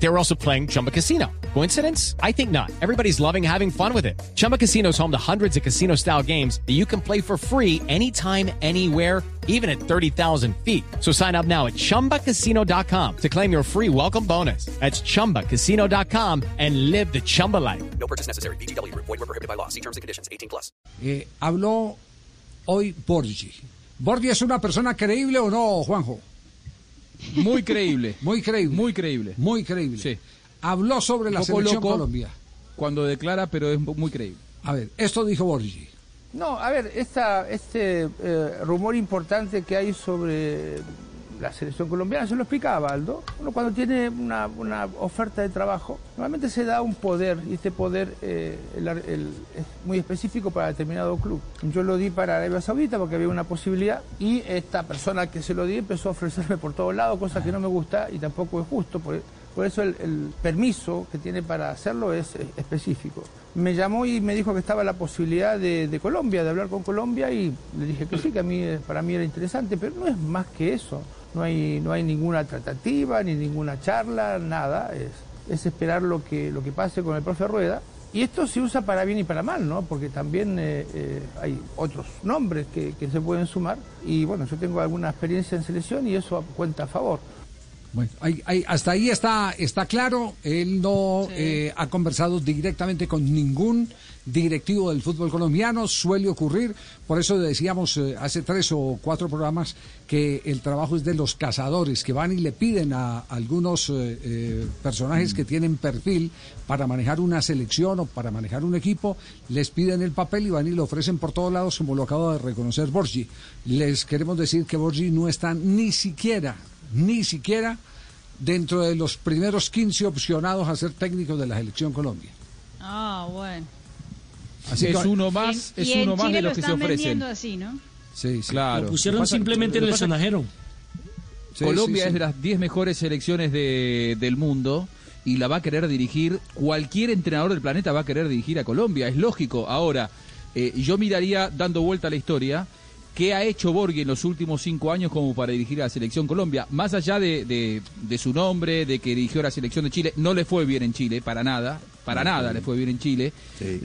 They were also playing Chumba Casino. Coincidence? I think not. Everybody's loving having fun with it. Chumba Casino is home to hundreds of casino style games that you can play for free anytime, anywhere, even at 30,000 feet. So sign up now at chumbacasino.com to claim your free welcome bonus. That's chumbacasino.com and live the Chumba life. No purchase necessary. BGW. Void were prohibited by law. See terms and conditions. 18 plus. Eh, habló hoy Borgi. ¿Borgi es una persona creíble o no, Juanjo? Muy creíble. Muy creíble. Muy creíble. Muy creíble. Sí. Habló sobre la selección loco. Colombia. Cuando declara, pero es muy creíble. A ver, esto dijo Borgi. No, a ver, esta, este eh, rumor importante que hay sobre la selección colombiana, se lo explicaba Aldo. Uno cuando tiene una, una oferta de trabajo, normalmente se da un poder, y este poder eh, es muy específico para determinado club. Yo lo di para Arabia Saudita porque había una posibilidad, y esta persona que se lo di empezó a ofrecerme por todos lados, cosa que no me gusta y tampoco es justo. Por, eso el, permiso que tiene para hacerlo es específico. Me llamó y me dijo que estaba la posibilidad de, de Colombia, de hablar con Colombia y le dije que sí, que a mí, eh, para mí era interesante, pero no es más que eso. No hay, no hay ninguna tratativa, ni ninguna charla, nada. Es, es esperar lo que, lo que pase con el profe Rueda. Y esto se usa para bien y para mal, ¿no? Porque también eh, eh, hay otros nombres que, que se pueden sumar. Y bueno, yo tengo alguna experiencia en selección y eso cuenta a favor. Bueno, ahí- ahí- hasta ahí está, está claro. Él no eh, ha conversado directamente con ningún directivo del fútbol colombiano. Suele ocurrir. Por eso decíamos eh, hace tres o cuatro programas que el trabajo es de los cazadores que van y le piden a algunos eh, eh, personajes que tienen perfil para manejar una selección o para manejar un equipo. Les piden el papel y van y lo ofrecen por todos lados, como lo acaba de reconocer Borgi. Les queremos decir que Borgi no está ni siquiera ni siquiera dentro de los primeros 15 opcionados a ser técnico de la selección Colombia. Ah, bueno. Así es que- uno más, Y- es y uno más de lo los que se están ofrecen. así, ¿no? Sí, sí. Claro. Lo pusieron Lo pasa- simplemente en lo el sonajero. Sí, Colombia sí, es de las 10 mejores selecciones de- del mundo y la va a querer dirigir, cualquier entrenador del planeta va a querer dirigir a Colombia, es lógico. Ahora, eh, yo miraría, dando vuelta a la historia, qué ha hecho Borghi en los últimos cinco años como para dirigir a la selección Colombia. Más allá de, de- de su nombre, de que dirigió a la selección de Chile, no le fue bien en Chile, para nada, para nada le fue bien en Chile,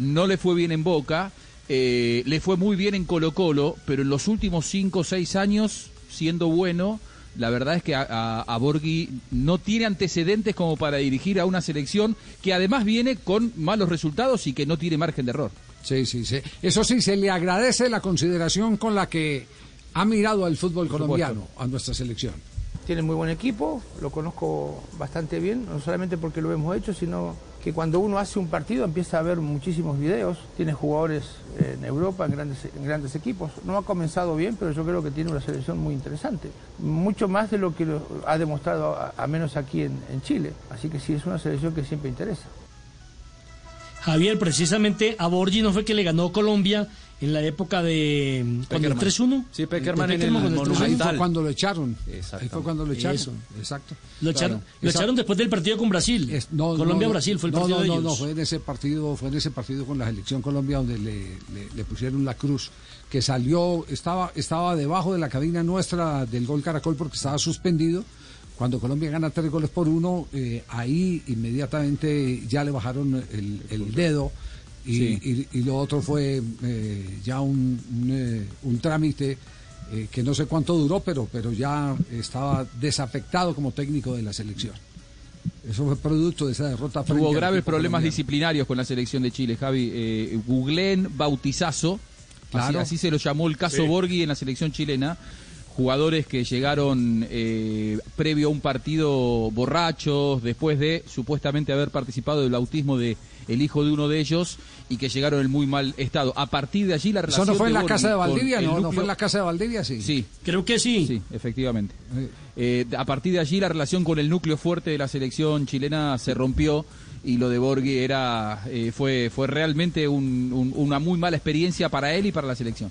no le fue bien en Boca, eh, le fue muy bien en Colo Colo, pero en los últimos cinco o seis años, siendo bueno, la verdad es que a, a, a Borghi no tiene antecedentes como para dirigir a una selección que además viene con malos resultados y que no tiene margen de error. Sí, sí, sí. Eso sí, se le agradece la consideración con la que ha mirado al fútbol Por colombiano, a nuestra selección. Tiene muy buen equipo, lo conozco bastante bien, no solamente porque lo hemos hecho, sino que cuando uno hace un partido empieza a ver muchísimos videos, tiene jugadores eh, en Europa, en grandes, en grandes equipos. No ha comenzado bien, pero yo creo que tiene una selección muy interesante, mucho más de lo que ha demostrado, a, a menos aquí en, en Chile. Así que sí, es una selección que siempre interesa. Javier, precisamente a Borgi no fue que le ganó Colombia en la época de cuando el Peckerman. 3-1. Sí, Peckerman en el con el 3-1. Ahí fue Monumental. cuando lo echaron. Exacto. Ahí fue cuando lo echaron. Eso. Exacto. Lo echaron, Claro. lo echaron después del partido con Brasil. Es- no, Colombia-Brasil no, fue el no, partido no, de no, no, fue en ese partido, fue en ese partido con la selección Colombia donde le, le- le pusieron la cruz, que salió, estaba, estaba debajo de la cabina nuestra del gol Caracol porque estaba suspendido. Cuando Colombia gana tres goles por uno, eh, ahí inmediatamente ya le bajaron el, el dedo y, Sí. y- y lo otro fue eh, ya un, un, eh, un trámite eh, que no sé cuánto duró, pero, pero ya estaba desafectado como técnico de la selección. Eso fue producto de esa derrota. Tuvo graves problemas colombiano. disciplinarios con la selección de Chile, Javi. Eh, googleen bautizazo, así, Claro. así se lo llamó el caso Borghi en la selección chilena. Jugadores que llegaron eh, previo a un partido borrachos, después de supuestamente haber participado del bautismo de el hijo de uno de ellos y que llegaron en muy mal estado. A partir de allí la Eso relación no fue en la casa de con Valdivia, el no, no núcleo- fue en la casa de Valdivia, sí. Sí, Creo que sí. Sí, efectivamente. Eh, a partir de allí la relación con el núcleo fuerte de la selección chilena se rompió y lo de Borghi era eh, fue fue realmente un- un- una muy mala experiencia para él y para la selección.